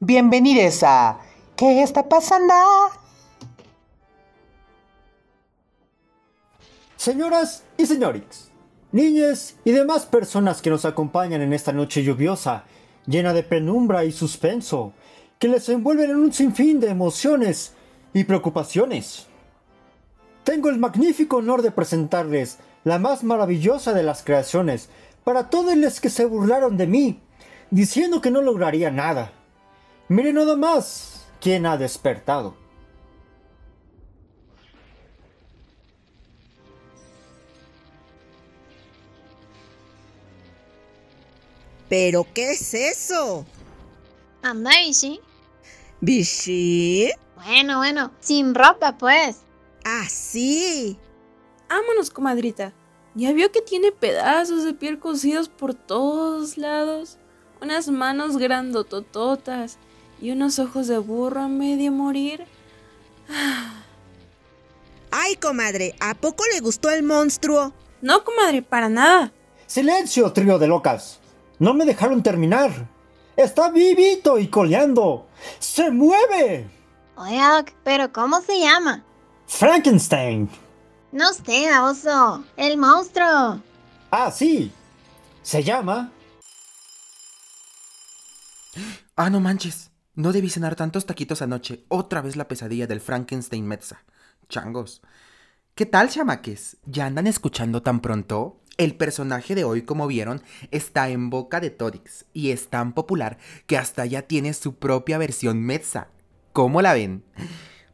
Bienvenidos a ¿Qué está pasando? Señoras y señores, niñas y demás personas que nos acompañan en esta noche lluviosa, llena de penumbra y suspenso, que les envuelven en un sinfín de emociones y preocupaciones. Tengo el magnífico honor de presentarles la más maravillosa de las creaciones para todos los que se burlaron de mí, diciendo que no lograría nada. Miren nada más quién ha despertado. ¿Pero qué es eso? Anda, Vichy. ¿Vichy? Bueno, bueno, sin ropa, pues. Ah, sí. Vámonos, comadrita. ¿Ya vio que tiene pedazos de piel cosidos por todos lados? Unas manos grandotototas y unos ojos de burro a medio morir. Ay, comadre, ¿a poco le gustó el monstruo? No, comadre, para nada. Silencio, trío de locas. No me dejaron terminar. Está vivito y coleando. ¡Se mueve! Oye, pero ¿cómo se llama? Frankenstein. No sé, oso. El monstruo. Ah, sí. Se llama... Ah, no manches. No debí cenar tantos taquitos anoche. Otra vez la pesadilla del Frankenstein Metza. Changos. ¿Qué tal, chamaques? ¿Ya andan escuchando tan pronto? El personaje de hoy, como vieron, está en boca de Todix y es tan popular que hasta ya tiene su propia versión Metza. ¿Cómo la ven?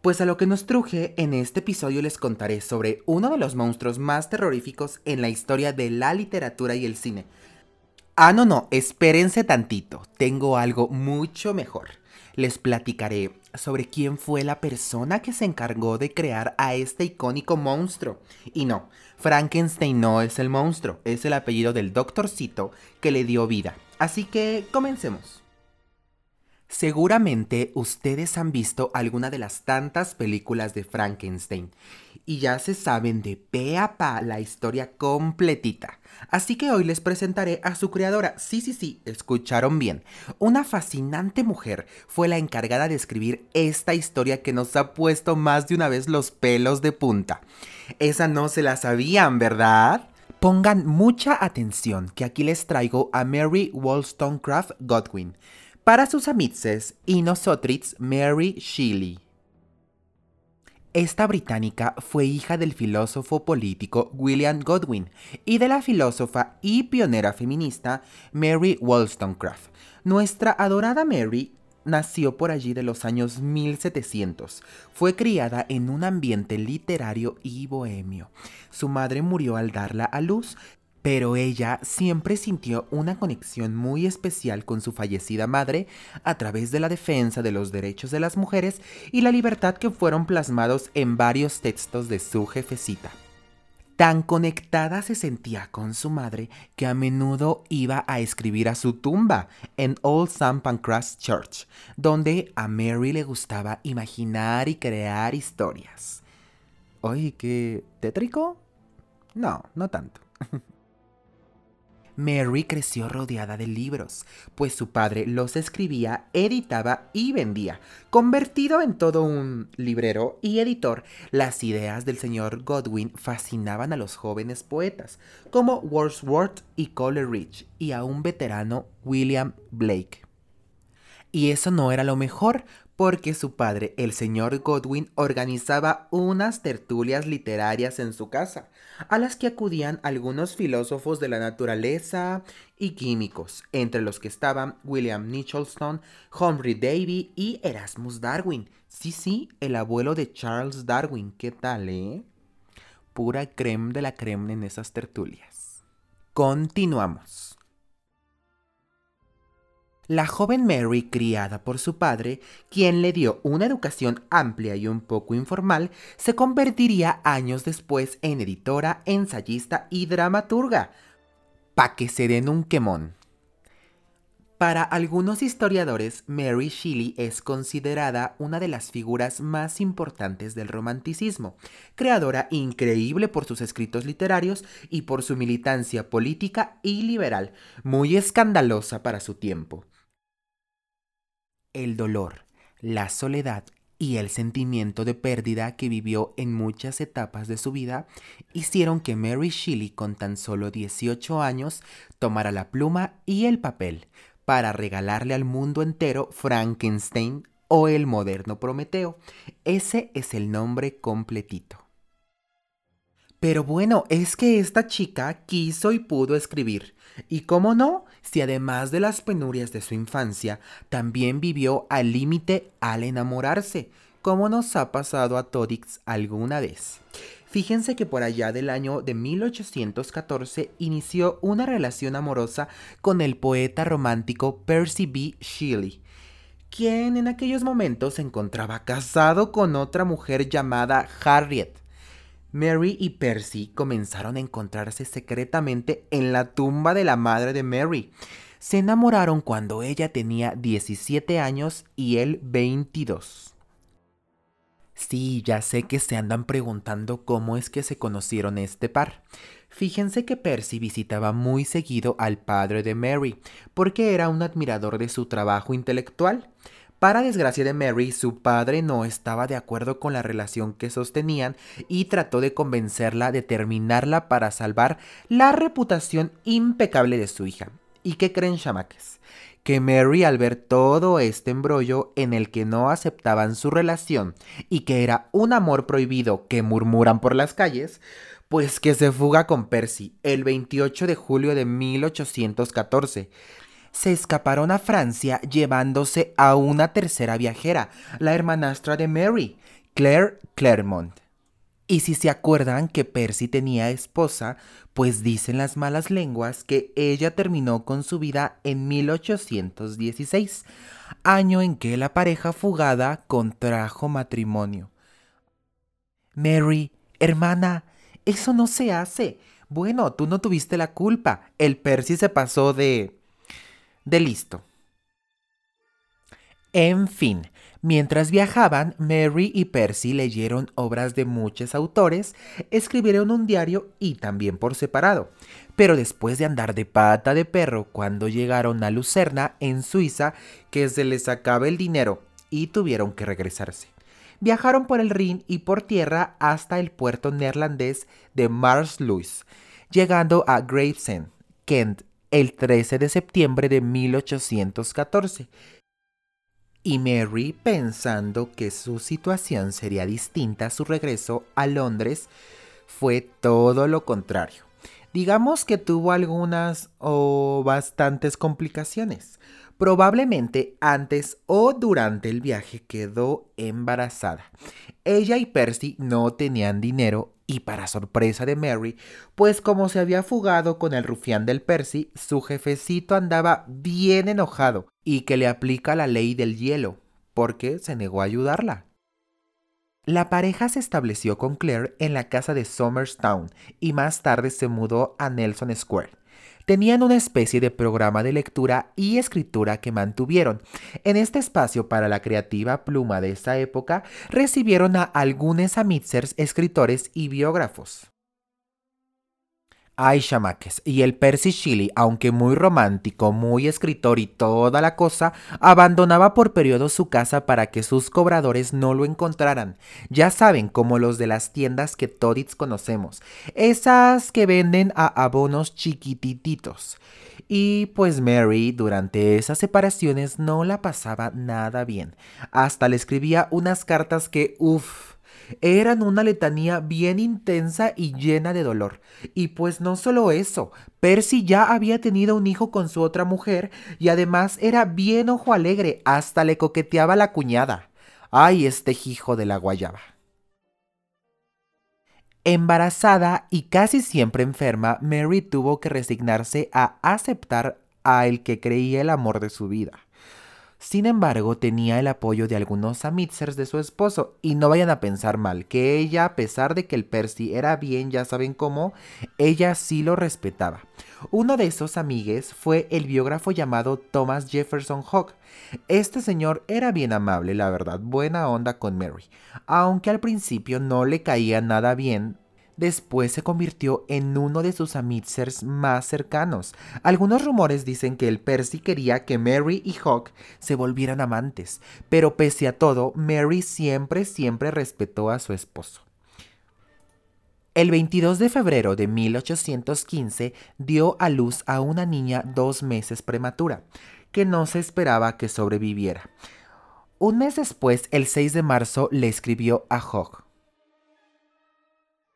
Pues a lo que nos truje, en este episodio les contaré sobre uno de los monstruos más terroríficos en la historia de la literatura y el cine. Ah, no, no, espérense tantito, tengo algo mucho mejor. Les platicaré sobre quién fue la persona que se encargó de crear a este icónico monstruo. Y no, Frankenstein no es el monstruo, es el apellido del doctorcito que le dio vida. Así que comencemos. Seguramente ustedes han visto alguna de las tantas películas de Frankenstein y ya se saben de pe a pa la historia completita. Así que hoy les presentaré a su creadora. Sí, sí, sí, escucharon bien. Una fascinante mujer fue la encargada de escribir esta historia que nos ha puesto más de una vez los pelos de punta. Esa no se la sabían, ¿verdad? Pongan mucha atención que aquí les traigo a Mary Wollstonecraft Godwin para sus amices y Mary Shelley. Esta británica fue hija del filósofo político William Godwin y de la filósofa y pionera feminista Mary Wollstonecraft. Nuestra adorada Mary nació por allí de los años 1700. Fue criada en un ambiente literario y bohemio. Su madre murió al darla a luz pero ella siempre sintió una conexión muy especial con su fallecida madre a través de la defensa de los derechos de las mujeres y la libertad que fueron plasmados en varios textos de su jefecita. Tan conectada se sentía con su madre que a menudo iba a escribir a su tumba en Old St. Pancras Church, donde a Mary le gustaba imaginar y crear historias. Oye, ¿qué tétrico? No, no tanto. Mary creció rodeada de libros, pues su padre los escribía, editaba y vendía. Convertido en todo un librero y editor, las ideas del señor Godwin fascinaban a los jóvenes poetas, como Wordsworth y Coleridge, y a un veterano William Blake. Y eso no era lo mejor, porque su padre, el señor Godwin, organizaba unas tertulias literarias en su casa, a las que acudían algunos filósofos de la naturaleza y químicos, entre los que estaban William Nicholson, Humphrey Davy y Erasmus Darwin. Sí, sí, el abuelo de Charles Darwin. ¿Qué tal, eh? Pura creme de la creme en esas tertulias. Continuamos. La joven Mary, criada por su padre, quien le dio una educación amplia y un poco informal, se convertiría años después en editora, ensayista y dramaturga. Pa' que se den un quemón. Para algunos historiadores, Mary Shelley es considerada una de las figuras más importantes del romanticismo, creadora increíble por sus escritos literarios y por su militancia política y liberal, muy escandalosa para su tiempo. El dolor, la soledad y el sentimiento de pérdida que vivió en muchas etapas de su vida hicieron que Mary Shelley con tan solo 18 años tomara la pluma y el papel para regalarle al mundo entero Frankenstein o el moderno Prometeo. Ese es el nombre completito. Pero bueno, es que esta chica quiso y pudo escribir. Y cómo no, si además de las penurias de su infancia, también vivió al límite al enamorarse, como nos ha pasado a Todix alguna vez. Fíjense que por allá del año de 1814 inició una relación amorosa con el poeta romántico Percy B. Shelley, quien en aquellos momentos se encontraba casado con otra mujer llamada Harriet. Mary y Percy comenzaron a encontrarse secretamente en la tumba de la madre de Mary. Se enamoraron cuando ella tenía 17 años y él 22. Sí, ya sé que se andan preguntando cómo es que se conocieron este par. Fíjense que Percy visitaba muy seguido al padre de Mary, porque era un admirador de su trabajo intelectual. Para desgracia de Mary, su padre no estaba de acuerdo con la relación que sostenían y trató de convencerla de terminarla para salvar la reputación impecable de su hija. ¿Y qué creen chamaques? Que Mary al ver todo este embrollo en el que no aceptaban su relación y que era un amor prohibido que murmuran por las calles, pues que se fuga con Percy el 28 de julio de 1814 se escaparon a Francia llevándose a una tercera viajera, la hermanastra de Mary, Claire Claremont. Y si se acuerdan que Percy tenía esposa, pues dicen las malas lenguas que ella terminó con su vida en 1816, año en que la pareja fugada contrajo matrimonio. Mary, hermana, eso no se hace. Bueno, tú no tuviste la culpa. El Percy se pasó de de listo. En fin, mientras viajaban, Mary y Percy leyeron obras de muchos autores, escribieron un diario y también por separado. Pero después de andar de pata de perro cuando llegaron a Lucerna, en Suiza, que se les acaba el dinero y tuvieron que regresarse. Viajaron por el Rin y por tierra hasta el puerto neerlandés de Marsluis, llegando a Gravesend, Kent, el 13 de septiembre de 1814. Y Mary, pensando que su situación sería distinta a su regreso a Londres, fue todo lo contrario. Digamos que tuvo algunas o bastantes complicaciones. Probablemente antes o durante el viaje quedó embarazada. Ella y Percy no tenían dinero y para sorpresa de Mary, pues como se había fugado con el rufián del Percy, su jefecito andaba bien enojado y que le aplica la ley del hielo, porque se negó a ayudarla. La pareja se estableció con Claire en la casa de Somerstown y más tarde se mudó a Nelson Square tenían una especie de programa de lectura y escritura que mantuvieron. En este espacio para la creativa pluma de esa época recibieron a algunos amitzers escritores y biógrafos. Ay, chamaques, y el Percy Shelley, aunque muy romántico, muy escritor y toda la cosa, abandonaba por periodos su casa para que sus cobradores no lo encontraran. Ya saben, como los de las tiendas que todits conocemos, esas que venden a abonos chiquitititos. Y pues Mary durante esas separaciones no la pasaba nada bien. Hasta le escribía unas cartas que, uff, eran una letanía bien intensa y llena de dolor. Y pues no solo eso, Percy ya había tenido un hijo con su otra mujer y además era bien ojo alegre, hasta le coqueteaba la cuñada. Ay, este hijo de la guayaba. Embarazada y casi siempre enferma, Mary tuvo que resignarse a aceptar a el que creía el amor de su vida. Sin embargo, tenía el apoyo de algunos amitzers de su esposo, y no vayan a pensar mal, que ella, a pesar de que el Percy era bien, ya saben cómo, ella sí lo respetaba. Uno de esos amigues fue el biógrafo llamado Thomas Jefferson Hogg. Este señor era bien amable, la verdad, buena onda con Mary, aunque al principio no le caía nada bien después se convirtió en uno de sus amitzers más cercanos. Algunos rumores dicen que el Percy quería que Mary y Hawk se volvieran amantes, pero pese a todo, Mary siempre, siempre respetó a su esposo. El 22 de febrero de 1815 dio a luz a una niña dos meses prematura, que no se esperaba que sobreviviera. Un mes después, el 6 de marzo, le escribió a Hogg.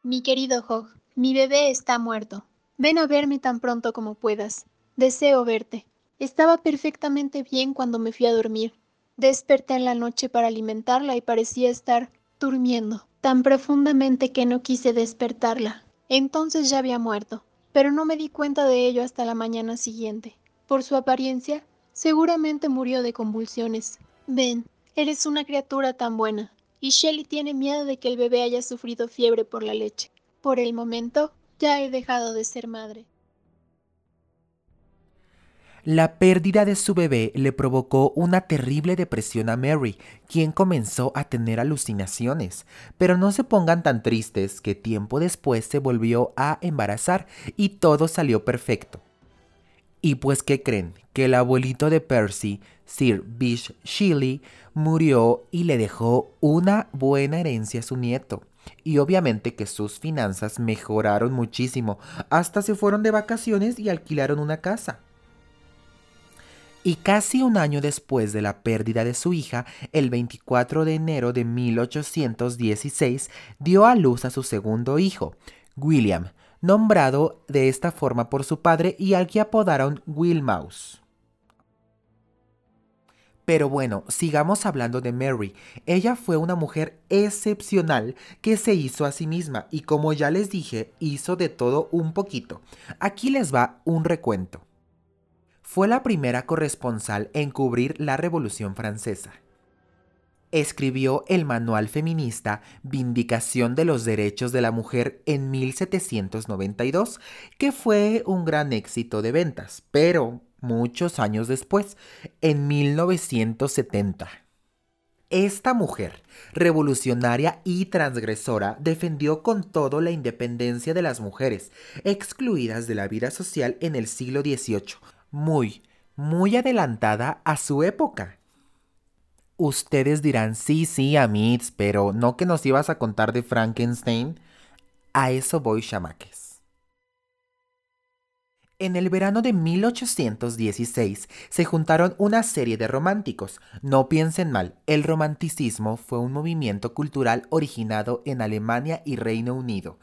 Mi querido Hogg, mi bebé está muerto. Ven a verme tan pronto como puedas. Deseo verte. Estaba perfectamente bien cuando me fui a dormir. Desperté en la noche para alimentarla y parecía estar durmiendo tan profundamente que no quise despertarla. Entonces ya había muerto, pero no me di cuenta de ello hasta la mañana siguiente. Por su apariencia, seguramente murió de convulsiones. Ven, eres una criatura tan buena, y Shelly tiene miedo de que el bebé haya sufrido fiebre por la leche. Por el momento, ya he dejado de ser madre. La pérdida de su bebé le provocó una terrible depresión a Mary, quien comenzó a tener alucinaciones. Pero no se pongan tan tristes que tiempo después se volvió a embarazar y todo salió perfecto. Y pues, ¿qué creen? Que el abuelito de Percy, Sir Bish Shelley, murió y le dejó una buena herencia a su nieto. Y obviamente que sus finanzas mejoraron muchísimo, hasta se fueron de vacaciones y alquilaron una casa y casi un año después de la pérdida de su hija, el 24 de enero de 1816, dio a luz a su segundo hijo, William, nombrado de esta forma por su padre y al que apodaron Wilmouse. Pero bueno, sigamos hablando de Mary. Ella fue una mujer excepcional que se hizo a sí misma y como ya les dije, hizo de todo un poquito. Aquí les va un recuento fue la primera corresponsal en cubrir la Revolución Francesa. Escribió el manual feminista Vindicación de los Derechos de la Mujer en 1792, que fue un gran éxito de ventas, pero muchos años después, en 1970. Esta mujer, revolucionaria y transgresora, defendió con todo la independencia de las mujeres, excluidas de la vida social en el siglo XVIII, muy, muy adelantada a su época. Ustedes dirán, sí, sí, Amitz, pero no que nos ibas a contar de Frankenstein. A eso voy, chamaques. En el verano de 1816 se juntaron una serie de románticos. No piensen mal, el romanticismo fue un movimiento cultural originado en Alemania y Reino Unido.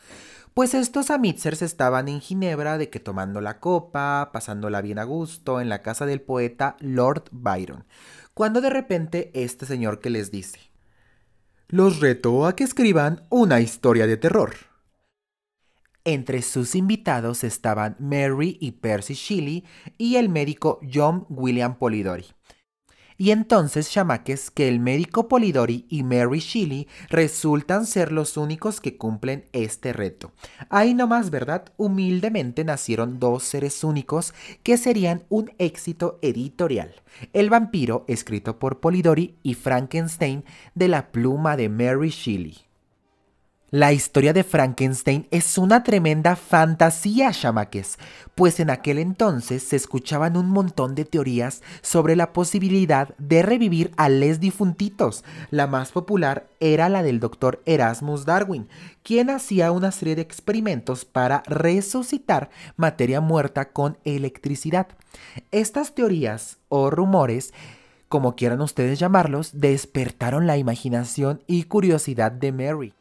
Pues estos amitzers estaban en Ginebra de que tomando la copa, pasándola bien a gusto en la casa del poeta Lord Byron, cuando de repente este señor que les dice, los reto a que escriban una historia de terror. Entre sus invitados estaban Mary y Percy Shelley y el médico John William Polidori. Y entonces chamaques que el médico Polidori y Mary Shelley resultan ser los únicos que cumplen este reto. Ahí nomás, ¿verdad? Humildemente nacieron dos seres únicos que serían un éxito editorial. El vampiro, escrito por Polidori, y Frankenstein, de la pluma de Mary Shelley. La historia de Frankenstein es una tremenda fantasía, chamaques, pues en aquel entonces se escuchaban un montón de teorías sobre la posibilidad de revivir a les difuntitos. La más popular era la del doctor Erasmus Darwin, quien hacía una serie de experimentos para resucitar materia muerta con electricidad. Estas teorías o rumores como quieran ustedes llamarlos, despertaron la imaginación y curiosidad de Mary.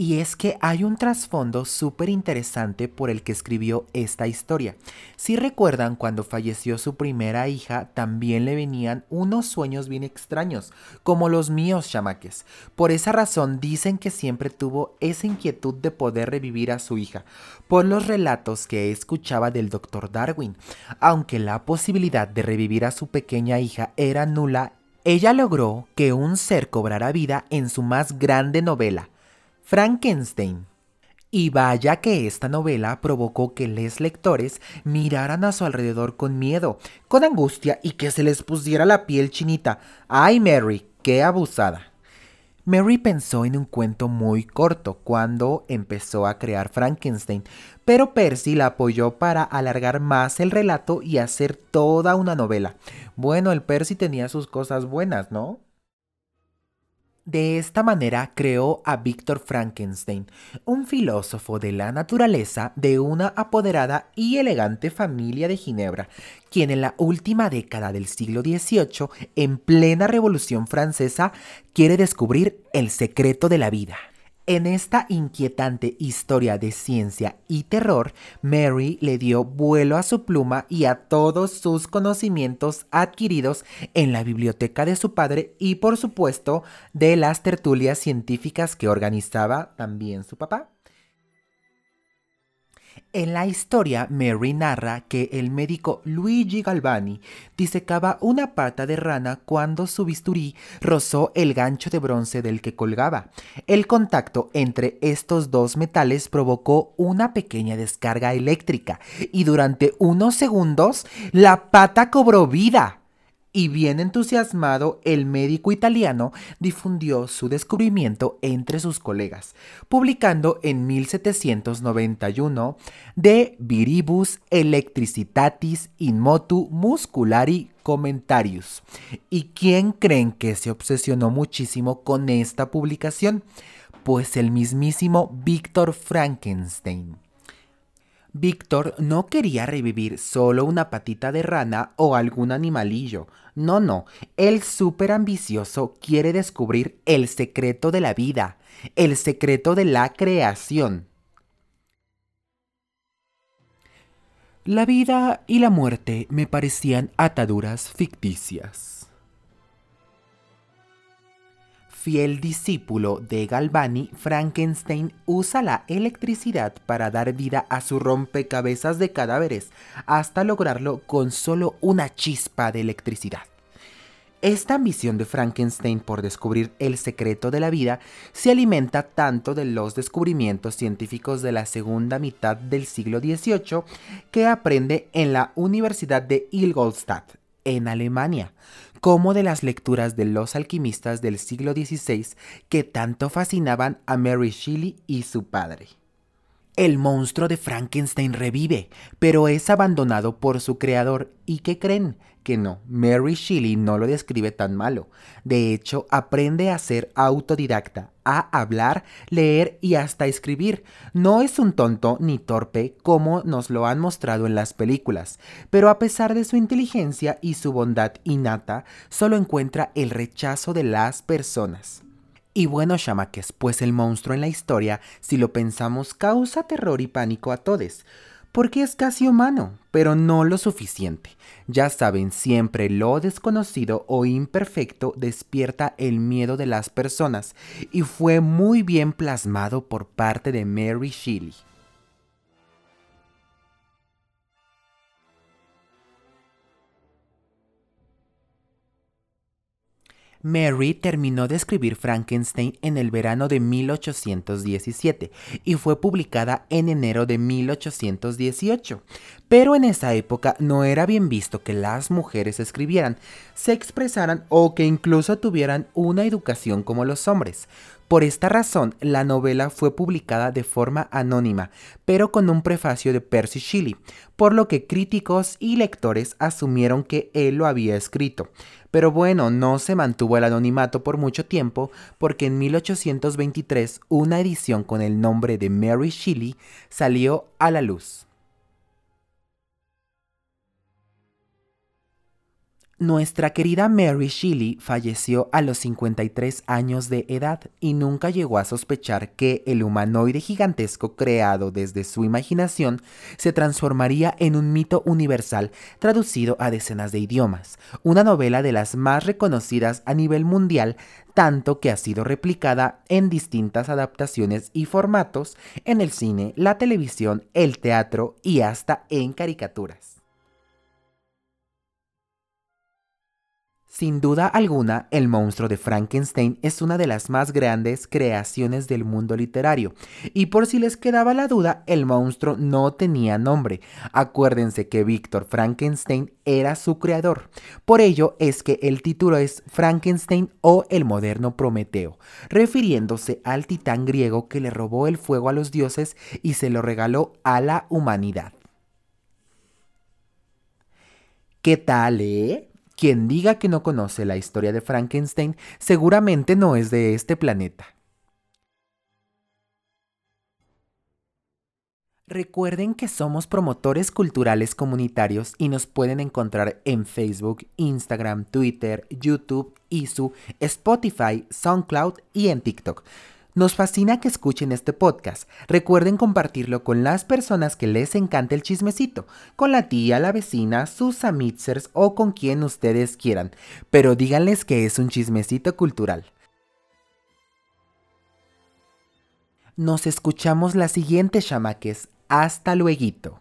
Y es que hay un trasfondo súper interesante por el que escribió esta historia. Si recuerdan, cuando falleció su primera hija, también le venían unos sueños bien extraños, como los míos chamaques. Por esa razón dicen que siempre tuvo esa inquietud de poder revivir a su hija, por los relatos que escuchaba del doctor Darwin. Aunque la posibilidad de revivir a su pequeña hija era nula, ella logró que un ser cobrara vida en su más grande novela, Frankenstein. Y vaya que esta novela provocó que los lectores miraran a su alrededor con miedo, con angustia y que se les pusiera la piel chinita. ¡Ay, Mary! ¡Qué abusada! Mary pensó en un cuento muy corto cuando empezó a crear Frankenstein, pero Percy la apoyó para alargar más el relato y hacer toda una novela. Bueno, el Percy tenía sus cosas buenas, ¿no? De esta manera creó a Víctor Frankenstein, un filósofo de la naturaleza de una apoderada y elegante familia de Ginebra, quien en la última década del siglo XVIII, en plena Revolución Francesa, quiere descubrir el secreto de la vida. En esta inquietante historia de ciencia y terror, Mary le dio vuelo a su pluma y a todos sus conocimientos adquiridos en la biblioteca de su padre y por supuesto de las tertulias científicas que organizaba también su papá. En la historia, Mary narra que el médico Luigi Galvani disecaba una pata de rana cuando su bisturí rozó el gancho de bronce del que colgaba. El contacto entre estos dos metales provocó una pequeña descarga eléctrica y durante unos segundos la pata cobró vida y bien entusiasmado, el médico italiano difundió su descubrimiento entre sus colegas, publicando en 1791 De Viribus Electricitatis in Motu Musculari Commentarius. ¿Y quién creen que se obsesionó muchísimo con esta publicación? Pues el mismísimo Víctor Frankenstein. Víctor no quería revivir solo una patita de rana o algún animalillo. No, no, el súper ambicioso quiere descubrir el secreto de la vida, el secreto de la creación. La vida y la muerte me parecían ataduras ficticias. Fiel discípulo de Galvani, Frankenstein usa la electricidad para dar vida a su rompecabezas de cadáveres, hasta lograrlo con solo una chispa de electricidad. Esta ambición de Frankenstein por descubrir el secreto de la vida se alimenta tanto de los descubrimientos científicos de la segunda mitad del siglo XVIII que aprende en la Universidad de Ingolstadt, en Alemania, como de las lecturas de los alquimistas del siglo XVI que tanto fascinaban a Mary Shelley y su padre. El monstruo de Frankenstein revive, pero es abandonado por su creador. ¿Y qué creen? Que no, Mary Shelley no lo describe tan malo. De hecho, aprende a ser autodidacta, a hablar, leer y hasta escribir. No es un tonto ni torpe como nos lo han mostrado en las películas, pero a pesar de su inteligencia y su bondad innata, solo encuentra el rechazo de las personas. Y bueno, chamaques, pues el monstruo en la historia, si lo pensamos, causa terror y pánico a todos, porque es casi humano, pero no lo suficiente. Ya saben, siempre lo desconocido o imperfecto despierta el miedo de las personas, y fue muy bien plasmado por parte de Mary Shelley. Mary terminó de escribir Frankenstein en el verano de 1817 y fue publicada en enero de 1818. Pero en esa época no era bien visto que las mujeres escribieran, se expresaran o que incluso tuvieran una educación como los hombres. Por esta razón, la novela fue publicada de forma anónima, pero con un prefacio de Percy Shelley, por lo que críticos y lectores asumieron que él lo había escrito. Pero bueno, no se mantuvo el anonimato por mucho tiempo porque en 1823 una edición con el nombre de Mary Shelley salió a la luz. Nuestra querida Mary Shelley falleció a los 53 años de edad y nunca llegó a sospechar que el humanoide gigantesco creado desde su imaginación se transformaría en un mito universal traducido a decenas de idiomas, una novela de las más reconocidas a nivel mundial, tanto que ha sido replicada en distintas adaptaciones y formatos en el cine, la televisión, el teatro y hasta en caricaturas. Sin duda alguna, el monstruo de Frankenstein es una de las más grandes creaciones del mundo literario. Y por si les quedaba la duda, el monstruo no tenía nombre. Acuérdense que Víctor Frankenstein era su creador. Por ello es que el título es Frankenstein o el moderno Prometeo, refiriéndose al titán griego que le robó el fuego a los dioses y se lo regaló a la humanidad. ¿Qué tal, eh? Quien diga que no conoce la historia de Frankenstein seguramente no es de este planeta. Recuerden que somos promotores culturales comunitarios y nos pueden encontrar en Facebook, Instagram, Twitter, YouTube, ISU, Spotify, SoundCloud y en TikTok. Nos fascina que escuchen este podcast. Recuerden compartirlo con las personas que les encanta el chismecito, con la tía, la vecina, sus amitzers o con quien ustedes quieran, pero díganles que es un chismecito cultural. Nos escuchamos la siguiente, chamaques. Hasta luego.